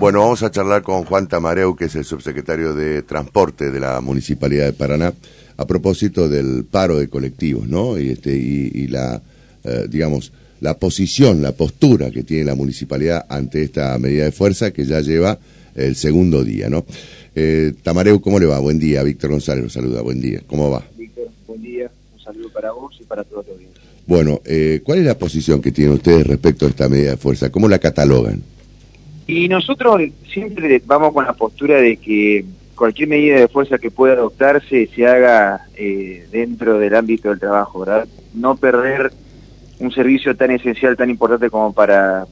Bueno, vamos a charlar con Juan Tamareu, que es el subsecretario de Transporte de la Municipalidad de Paraná, a propósito del paro de colectivos, ¿no? Y, este, y, la, eh, digamos, la posición, la postura que tiene la municipalidad ante esta medida de fuerza que ya lleva el segundo día, ¿no? Eh, Tamareu, ¿cómo le va? Buen día. Víctor González nos saluda. Buen día. ¿Cómo va? Víctor, buen día. Un saludo para vos y para todos los Bueno, eh, ¿cuál es la posición que tienen ustedes respecto a esta medida de fuerza? ¿Cómo la catalogan? Y nosotros siempre vamos con la postura de que cualquier medida de fuerza que pueda adoptarse se haga eh, dentro del ámbito del trabajo, ¿verdad? No perder un servicio tan esencial, tan importante como para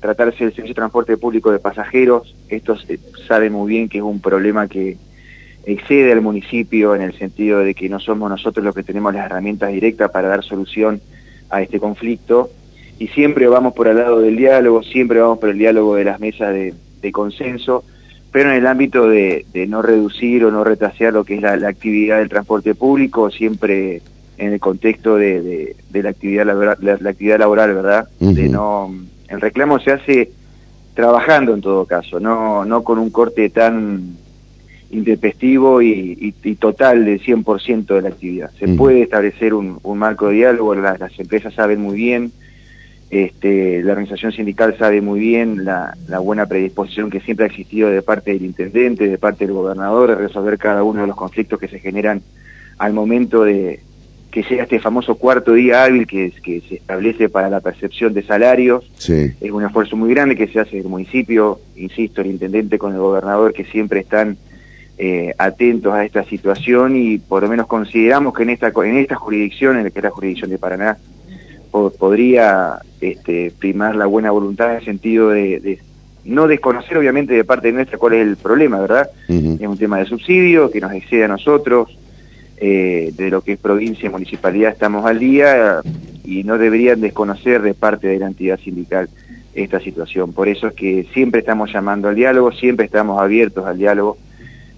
tratarse del servicio de transporte público de pasajeros. Esto se sabe muy bien que es un problema que excede al municipio en el sentido de que no somos nosotros los que tenemos las herramientas directas para dar solución a este conflicto y siempre vamos por el lado del diálogo, siempre vamos por el diálogo de las mesas de, consenso, pero en el ámbito de, no reducir o no retrasear lo que es la, actividad del transporte público, siempre en el contexto de, la actividad laboral, la, actividad laboral, ¿verdad? De no, el reclamo se hace trabajando en todo caso, no, no con un corte tan intempestivo y, total del 100% de la actividad. Se puede establecer un, marco de diálogo, las empresas saben muy bien este, la organización sindical sabe muy bien la, buena predisposición que siempre ha existido de parte del intendente, de parte del gobernador, de resolver cada uno de los conflictos que se generan al momento de que llega este famoso cuarto día hábil que, que se establece para la percepción de salarios. Es un esfuerzo muy grande que se hace el municipio, insisto, el intendente con el gobernador que siempre están eh, atentos a esta situación y por lo menos consideramos que en esta, en esta jurisdicción, en la que es la jurisdicción de Paraná, podría este, primar la buena voluntad en el sentido de, no desconocer obviamente de parte nuestra cuál es el problema, ¿verdad? Es un tema de subsidio que nos excede a nosotros, eh, de lo que es provincia y municipalidad estamos al día y no deberían desconocer de parte de la entidad sindical esta situación. Por eso es que siempre estamos llamando al diálogo, siempre estamos abiertos al diálogo,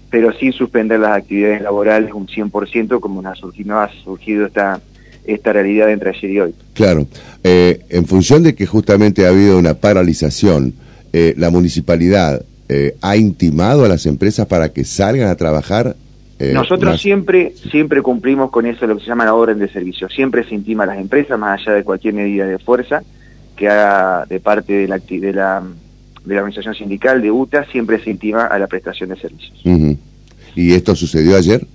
pero sin suspender las actividades laborales un 100% como nos ha surgido, no ha surgido esta esta realidad entre ayer y hoy. Claro, eh, en función de que justamente ha habido una paralización, eh, la municipalidad eh, ha intimado a las empresas para que salgan a trabajar. Nosotros siempre siempre cumplimos con eso, lo que se llama la orden de servicio. Siempre se intima a las empresas, más allá de cualquier medida de fuerza que haga de parte de la, de la, de la organización sindical, de UTA, siempre se intima a la prestación de servicios. ¿Y esto sucedió ayer?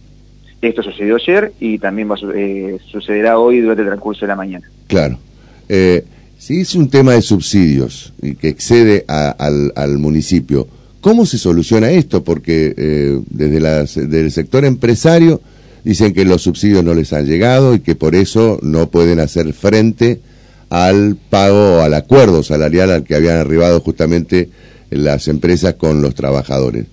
Esto sucedió ayer y también va, eh, sucederá hoy durante el transcurso de la mañana. Claro. Eh, si es un tema de subsidios y que excede al, municipio, ¿cómo se soluciona esto? Porque eh, desde, las, el sector empresario dicen que los subsidios no les han llegado y que por eso no pueden hacer frente al pago, al acuerdo salarial al que habían arribado justamente las empresas con los trabajadores.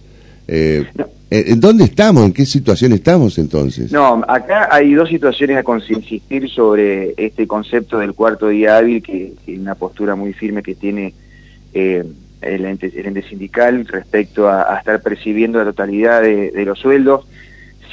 Eh, eh, ¿En dónde estamos? ¿En qué situación estamos entonces? No, acá hay dos situaciones a insistir sobre este concepto del cuarto día hábil, que es una postura muy firme que tiene eh, el, ente, sindical respecto a, estar percibiendo la totalidad de, los sueldos.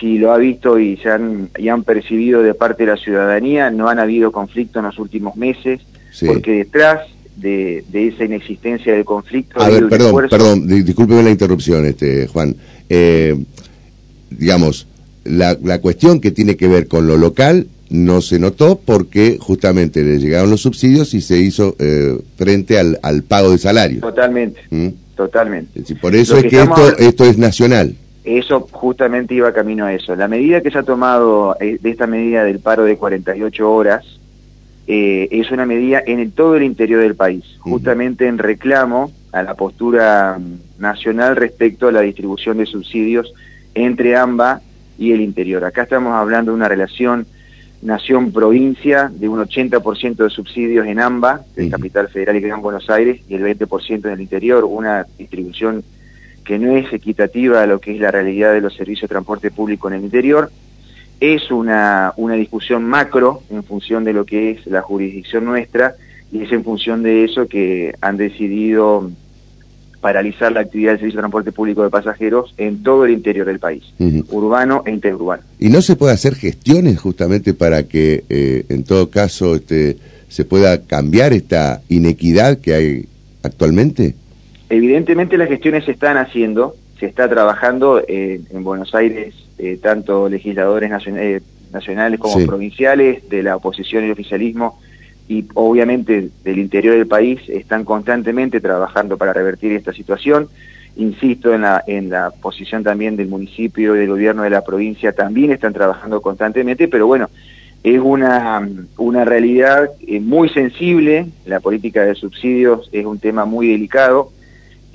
Si lo ha visto y, se han, y han percibido de parte de la ciudadanía, no han habido conflicto en los últimos meses, porque detrás de, esa inexistencia del conflicto... A ver, perdón, perdón, discúlpeme la interrupción, este Juan eh, digamos, la, la cuestión que tiene que ver con lo local no se notó porque justamente le llegaron los subsidios y se hizo eh, frente al, al, pago de salario. Totalmente, ¿Mm? totalmente. por eso es que, esto, esto es nacional. Eso justamente iba camino a eso. La medida que se ha tomado eh, de esta medida del paro de 48 horas eh, es una medida en todo el interior del país, justamente en reclamo a la postura mm, nacional respecto a la distribución de subsidios entre AMBA y el interior. Acá estamos hablando de una relación nación-provincia de un 80% de subsidios en AMBA, el Capital Federal y Gran Buenos Aires, y el 20% en el interior, una distribución que no es equitativa a lo que es la realidad de los servicios de transporte público en el interior. Es una, una discusión macro en función de lo que es la jurisdicción nuestra y es en función de eso que han decidido paralizar la actividad del servicio de transporte público de pasajeros en todo el interior del país, urbano e interurbano. ¿Y no se puede hacer gestiones justamente para que eh, en todo caso este, se pueda cambiar esta inequidad que hay actualmente? Evidentemente las gestiones se están haciendo, se está trabajando eh, en Buenos Aires, eh, tanto legisladores nacionales, nacionales como provinciales, de la oposición y el oficialismo, y obviamente del interior del país, están constantemente trabajando para revertir esta situación. Insisto en la, en la posición también del municipio y del gobierno de la provincia, también están trabajando constantemente, pero bueno, es una, una realidad eh, muy sensible, la política de subsidios es un tema muy delicado,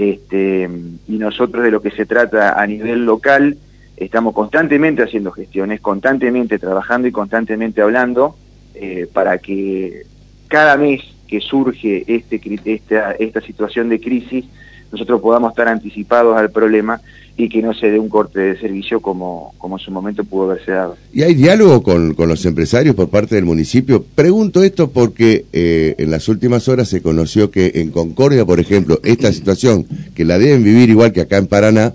este, y nosotros de lo que se trata a nivel local, estamos constantemente haciendo gestiones, constantemente trabajando y constantemente hablando eh, para que cada mes que surge este, esta, esta situación de crisis, nosotros podamos estar anticipados al problema y que no se dé un corte de servicio como, como en su momento pudo haberse dado. ¿Y hay diálogo con, con los empresarios por parte del municipio? Pregunto esto porque eh, en las últimas horas se conoció que en Concordia, por ejemplo, esta situación, que la deben vivir igual que acá en Paraná,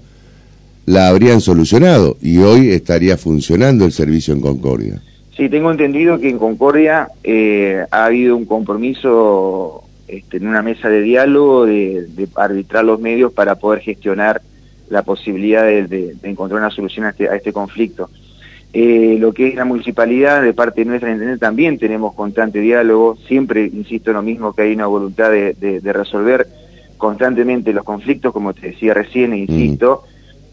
la habrían solucionado y hoy estaría funcionando el servicio en Concordia. Sí, tengo entendido que en Concordia eh, ha habido un compromiso este, en una mesa de diálogo de, arbitrar los medios para poder gestionar la posibilidad de, encontrar una solución a este, a este conflicto. Eh, lo que es la municipalidad, de parte nuestra también tenemos constante diálogo, siempre insisto en lo mismo que hay una voluntad de, resolver constantemente los conflictos, como te decía recién, e insisto,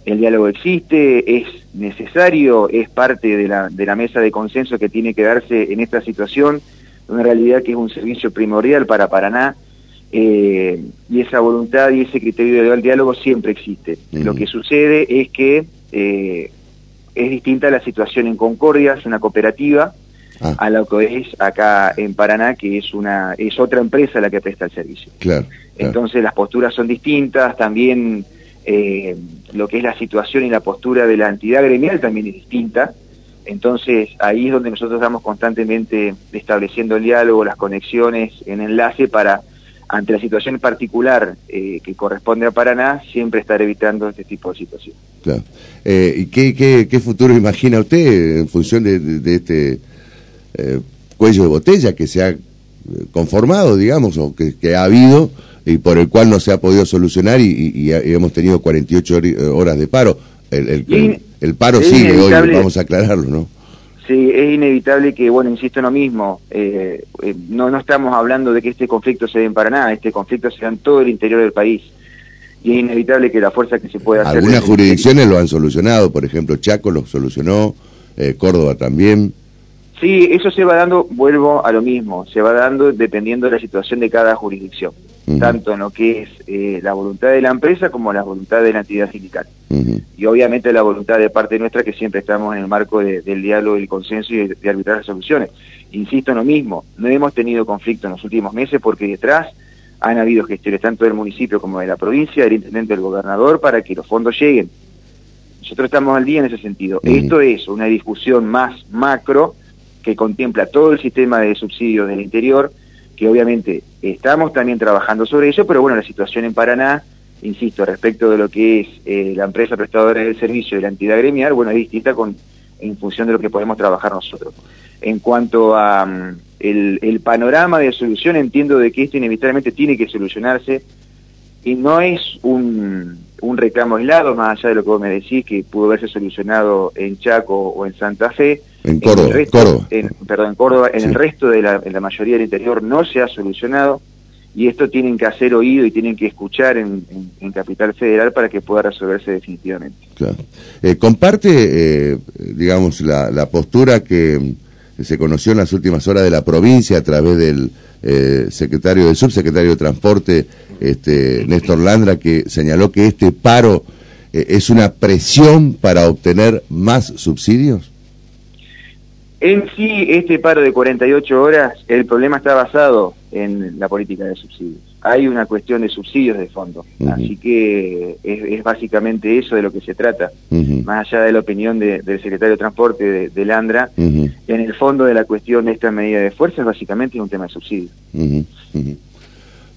el diálogo existe, es necesario, es parte de la, de la mesa de consenso que tiene que darse en esta situación, una realidad que es un servicio primordial para Paraná, eh, y esa voluntad y ese criterio del diálogo siempre existe. Lo que sucede es que eh, es distinta la situación en Concordia, es una cooperativa, ah. a lo que es acá en Paraná, que es una es otra empresa la que presta el servicio. Entonces las posturas son distintas, también eh, lo que es la situación y la postura de la entidad gremial también es distinta. Entonces ahí es donde nosotros estamos constantemente estableciendo el diálogo, las conexiones en enlace para, ante la situación particular eh, que corresponde a Paraná, siempre estar evitando este tipo de situaciones. Claro. Eh, ¿Y qué, qué, futuro imagina usted en función de, este cuello de botella que se ha conformado, digamos, o que ha habido? y por el cual no se ha podido solucionar y, hemos tenido 48 horas de paro. El, el, paro sigue hoy, vamos a aclararlo, ¿no? Sí, es inevitable que, bueno, insisto en lo mismo, eh, eh, no, no estamos hablando de que este conflicto se dé en Paraná, este conflicto se da en todo el interior del país. Y es inevitable que la fuerza que se pueda hacer... Algunas jurisdicciones lo han solucionado, por ejemplo, Chaco lo solucionó, eh, Córdoba también. Sí, eso se va dando, vuelvo a lo mismo, se va dando dependiendo de la situación de cada jurisdicción tanto en lo que es la voluntad de la empresa como la voluntad de la entidad sindical. Y obviamente la voluntad de parte nuestra que siempre estamos en el marco del diálogo, del consenso y de, arbitrar las soluciones. Insisto en lo mismo, no hemos tenido conflicto en los últimos meses porque detrás han habido gestiones tanto del municipio como de la provincia, del intendente, del gobernador, para que los fondos lleguen. Nosotros estamos al día en ese sentido. Esto es una discusión más macro que contempla todo el sistema de subsidios del interior, que obviamente estamos también trabajando sobre ello, pero bueno, la situación en Paraná, insisto, respecto de lo que es eh, la empresa prestadora del servicio y la entidad gremial, bueno, es distinta con, en función de lo que podemos trabajar nosotros. En cuanto a mm, el, panorama de solución, entiendo de que esto inevitablemente tiene que solucionarse y no es un, un reclamo aislado, más allá de lo que vos me decís, que pudo haberse solucionado en Chaco o en Santa Fe, en Córdoba, en perdón, en Córdoba, en el resto de la, en la mayoría del interior no se ha solucionado y esto tienen que hacer oído y tienen que escuchar en, Capital Federal para que pueda resolverse definitivamente. Claro. Eh, comparte, eh, digamos, la, la, postura que se conoció en las últimas horas de la provincia a través del eh, secretario, del subsecretario de Transporte, este, Néstor Landra, que señaló que este paro es una presión para obtener más subsidios. En sí, este paro de 48 horas, el problema está basado en la política de subsidios. Hay una cuestión de subsidios de fondo, así que es, básicamente eso de lo que se trata, más allá de la opinión del secretario de Transporte de, Landra, en el fondo de la cuestión de esta medida de fuerza es básicamente un tema de subsidios.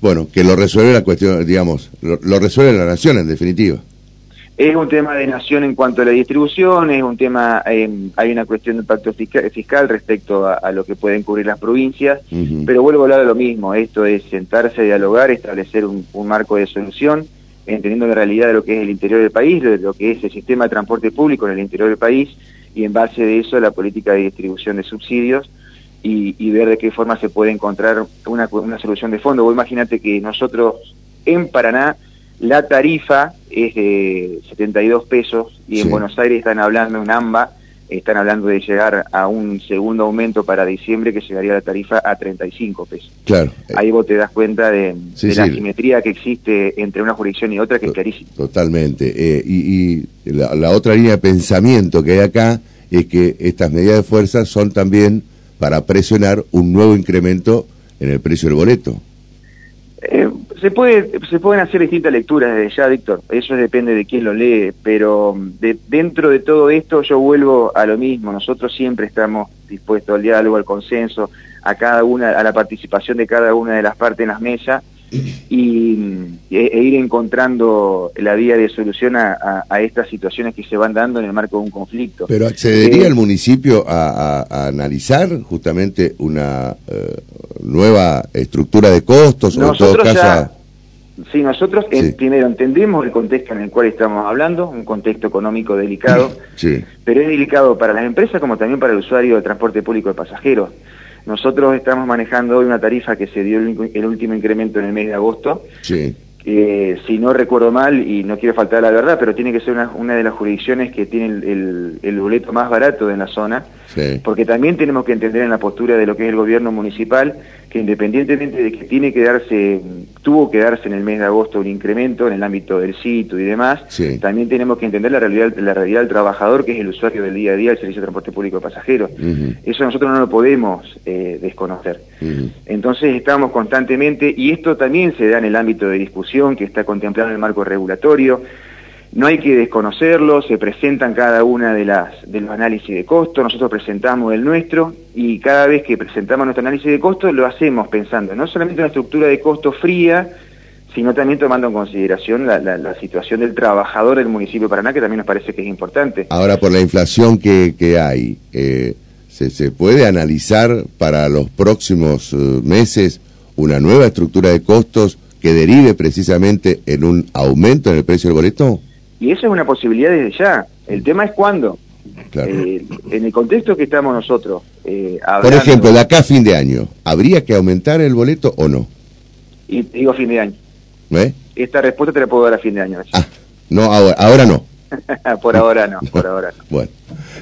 Bueno, que lo resuelve la cuestión, digamos, lo resuelve la nación en definitiva. Es un tema de nación en cuanto a la distribución, es un tema, eh, hay una cuestión de pacto fiscal, respecto a, lo que pueden cubrir las provincias, pero vuelvo a hablar de lo mismo, esto es sentarse, dialogar, establecer un, marco de solución entendiendo la realidad de lo que es el interior del país, de lo que es el sistema de transporte público en el interior del país, y en base de eso la política de distribución de subsidios y, ver de qué forma se puede encontrar una, una solución de fondo. Vos imagínate que nosotros en Paraná la tarifa es de 72 pesos y en Buenos Aires están hablando, en AMBA, están hablando de llegar a un segundo aumento para diciembre que llegaría la tarifa a 35 pesos. Claro. Ahí vos te das cuenta de, la asimetría que existe entre una jurisdicción y otra, que es clarísima. Totalmente. Eh, y, la, otra línea de pensamiento que hay acá es que estas medidas de fuerza son también para presionar un nuevo incremento en el precio del boleto. Eh, se puede se pueden hacer distintas lecturas desde ya, Víctor. Eso depende de quién lo lee, pero mm, de, dentro de todo esto yo vuelvo a lo mismo. Nosotros siempre estamos dispuestos al diálogo, al consenso, a cada una, a la participación de cada una de las partes en las mesas y, e, ir encontrando la vía de solución a, estas situaciones que se van dando en el marco de un conflicto. Pero accedería eh, el municipio a, analizar justamente una eh, nueva estructura de costos o en todo caso. sí, nosotros eh, primero entendemos el contexto en el cual estamos hablando, un contexto económico delicado, pero es delicado para las empresas como también para el usuario de transporte público de pasajeros. Nosotros estamos manejando hoy una tarifa que se dio el, último incremento en el mes de agosto. Sí. si no recuerdo mal, y no quiero faltar a la verdad, pero tiene que ser una, de las jurisdicciones que tiene el, el, boleto más barato de la zona, porque también tenemos que entender en la postura de lo que es el gobierno municipal, que independientemente de que tiene que darse, tuvo que darse en el mes de agosto un incremento en el ámbito del sitio y demás, también tenemos que entender la realidad, la realidad del trabajador, que es el usuario del día a día del servicio de transporte público de pasajeros. Eso nosotros no lo podemos eh, desconocer. Entonces estamos constantemente, y esto también se da en el ámbito de discusión que está contemplado en el marco regulatorio, no hay que desconocerlo, se presentan cada una de las de los análisis de costo, nosotros presentamos el nuestro y cada vez que presentamos nuestro análisis de costo lo hacemos pensando no solamente en una estructura de costo fría, sino también tomando en consideración la, situación del trabajador del municipio de Paraná, que también nos parece que es importante. Ahora, por la inflación que, que hay, eh, ¿se, ¿se, puede analizar para los próximos eh, meses una nueva estructura de costos que derive precisamente en un aumento en el precio del boleto? Y eso es una posibilidad desde ya. El tema es cuándo. Eh, en el contexto que estamos nosotros. Eh, Por ejemplo, de acá a fin de año, ¿habría que aumentar el boleto o no? Y digo fin de año. ¿Eh? Esta respuesta te la puedo dar a fin de año. Ah, no, ahora, ahora no. por ahora no, por ahora no. Bueno,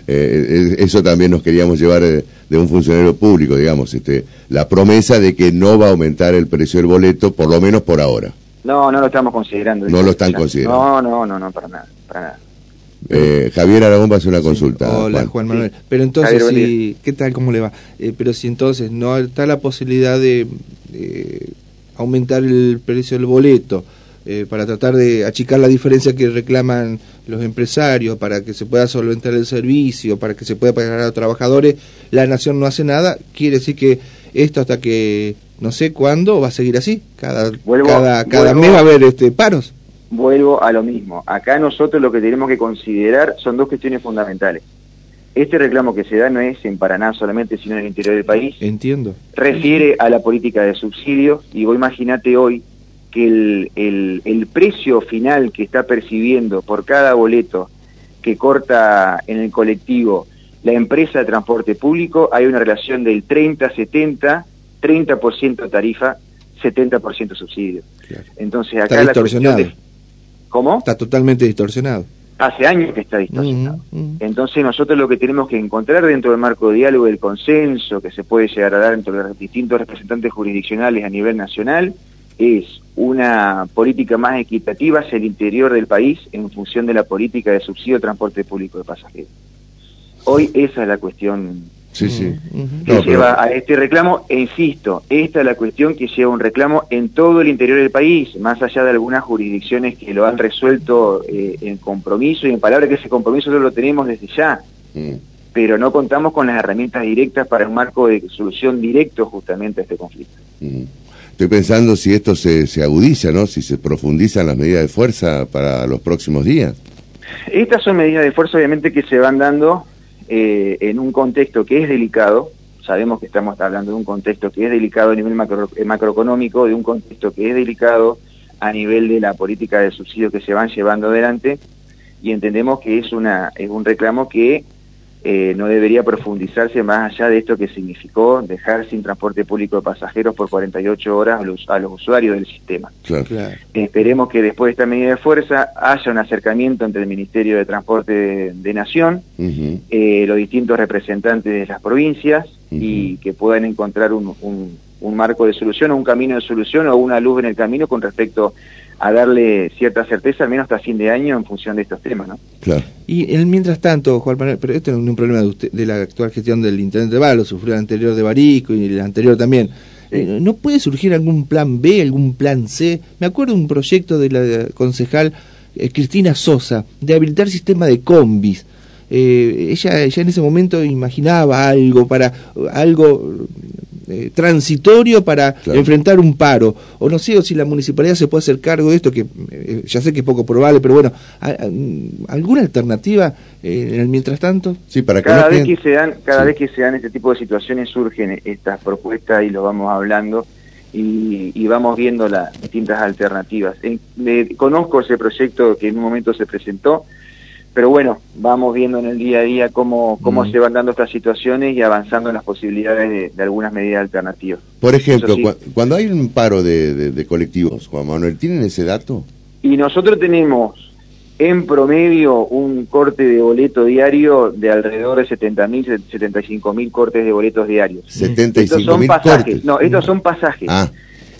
eh, eso también nos queríamos llevar de un funcionario público, digamos, este, la promesa de que no va a aumentar el precio del boleto, por lo menos por ahora. No, no lo estamos considerando. No lo están considerando. No, no, no, no, para nada, para nada. Eh, Javier Aragón va a hacer una consulta. Hola, Juan, Manuel. Pero entonces, ¿qué tal? ¿Cómo le va? Eh, pero si entonces no está la posibilidad de aumentar el precio del boleto eh, para tratar de achicar la diferencia que reclaman los empresarios, para que se pueda solventar el servicio, para que se pueda pagar a los trabajadores, la nación no hace nada, quiere decir que esto hasta que no sé cuándo va a seguir así. Cada, cada, cada mes va a haber este, paros. Vuelvo a lo mismo. Acá nosotros lo que tenemos que considerar son dos cuestiones fundamentales. Este reclamo que se da no es en Paraná solamente, sino en el interior del país. Entiendo. Refiere a la política de subsidios y vos imagínate hoy que el, el, el precio final que está percibiendo por cada boleto que corta en el colectivo la empresa de transporte público, hay una relación del 30-70 30% tarifa, 70% subsidio. Entonces acá está distorsionado. ¿Cómo? Está totalmente distorsionado. Hace años que está distorsionado. Entonces nosotros lo que tenemos que encontrar dentro del marco de diálogo del consenso que se puede llegar a dar entre los distintos representantes jurisdiccionales a nivel nacional es una política más equitativa hacia el interior del país en función de la política de subsidio de transporte público de pasajeros. Hoy esa es la cuestión Sí, sí. Que lleva a este reclamo, e insisto, esta es la cuestión que lleva un reclamo en todo el interior del país, más allá de algunas jurisdicciones que lo han resuelto eh, en compromiso y en palabras que ese compromiso nosotros lo tenemos desde ya, mm. pero no contamos con las herramientas directas para un marco de solución directo justamente a este conflicto. Mm. Estoy pensando si esto se, se agudiza, ¿no? Si se profundizan las medidas de fuerza para los próximos días. Estas son medidas de fuerza obviamente que se van dando eh, en un contexto que es delicado, sabemos que estamos hablando de un contexto que es delicado a nivel macro, eh, macroeconómico, de un contexto que es delicado a nivel de la política de subsidio que se van llevando adelante y entendemos que es, una, es un reclamo que eh, no debería profundizarse más allá de esto que significó dejar sin transporte público de pasajeros por 48 horas a los, a los usuarios del sistema. esperemos que después de esta medida de fuerza haya un acercamiento entre el Ministerio de Transporte de, Nación, eh, los distintos representantes de las provincias y que puedan encontrar un, un, un marco de solución o un camino de solución o una luz en el camino con respecto a darle cierta certeza, al menos hasta fin de año, en función de estos temas, ¿no? Claro. Y el, mientras tanto, Juan Manuel, pero esto no es un problema de, usted, de la actual gestión del Intendente de lo sufrió el anterior de Barico y el anterior también. Eh, ¿No puede surgir algún plan B, algún plan C? Me acuerdo de un proyecto de la concejal eh, Cristina Sosa, de habilitar sistema de combis. Eh, ella, ella en ese momento imaginaba algo para algo eh, transitorio para enfrentar un paro. O no sé o si la municipalidad se puede hacer cargo de esto, que eh, ya sé que es poco probable, pero bueno, ¿alguna alternativa eh, en el mientras tanto? Sí, para cada vez que se dan, cada vez que se dan este tipo de situaciones surgen estas propuestas y lo vamos hablando. Y, vamos viendo las distintas alternativas. conozco ese proyecto que en un momento se presentó, pero bueno, vamos viendo en el día a día cómo, cómo mm. se van dando estas situaciones y avanzando en las posibilidades de, algunas medidas alternativas. Por ejemplo, cuando hay un paro de, colectivos, Juan Manuel, ¿tienen ese dato? Y nosotros tenemos en promedio un corte de boleto diario de alrededor de 70.000, 75.000 cortes de boletos diarios. 75.000 pasajes. No, estos son pasajes. Ah.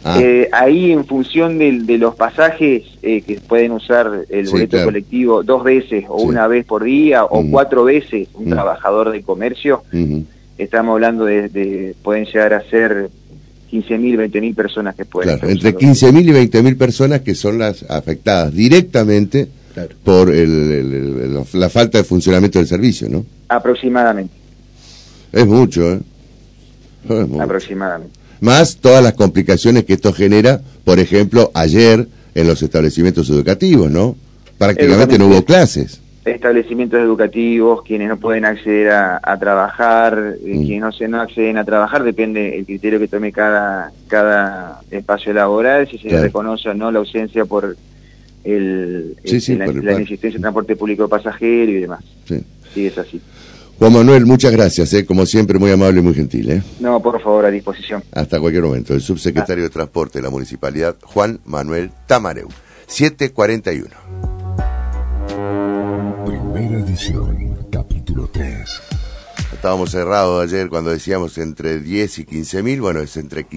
Ah. Eh, ahí en función de, los pasajes eh, que pueden usar el boleto colectivo dos veces o una vez por día o cuatro veces un trabajador de comercio, estamos hablando de, pueden llegar a ser 15.000, 20.000 personas que pueden. Claro, entre 15.000 y 20.000 personas que son las afectadas directamente por la falta de funcionamiento del servicio, ¿no? Aproximadamente. Es mucho, ¿eh? Aproximadamente más todas las complicaciones que esto genera, por ejemplo, ayer en los establecimientos educativos, ¿no? Prácticamente no hubo clases. Establecimientos educativos, quienes no pueden acceder a, trabajar, eh, mm. quienes no, se, no acceden a trabajar, depende el criterio que tome cada, cada espacio laboral, si se reconoce o no la ausencia por el, la, inexistencia de transporte público pasajero y demás. Sí. sí, es así. Juan Manuel, muchas gracias, ¿eh? como siempre, muy amable y muy gentil. ¿eh? No, por favor, a disposición. Hasta cualquier momento. El subsecretario de Transporte de la Municipalidad, Juan Manuel Tamareu. 741. Primera edición, capítulo 3. Estábamos cerrados ayer cuando decíamos entre 10 y 15 mil, bueno, es entre 15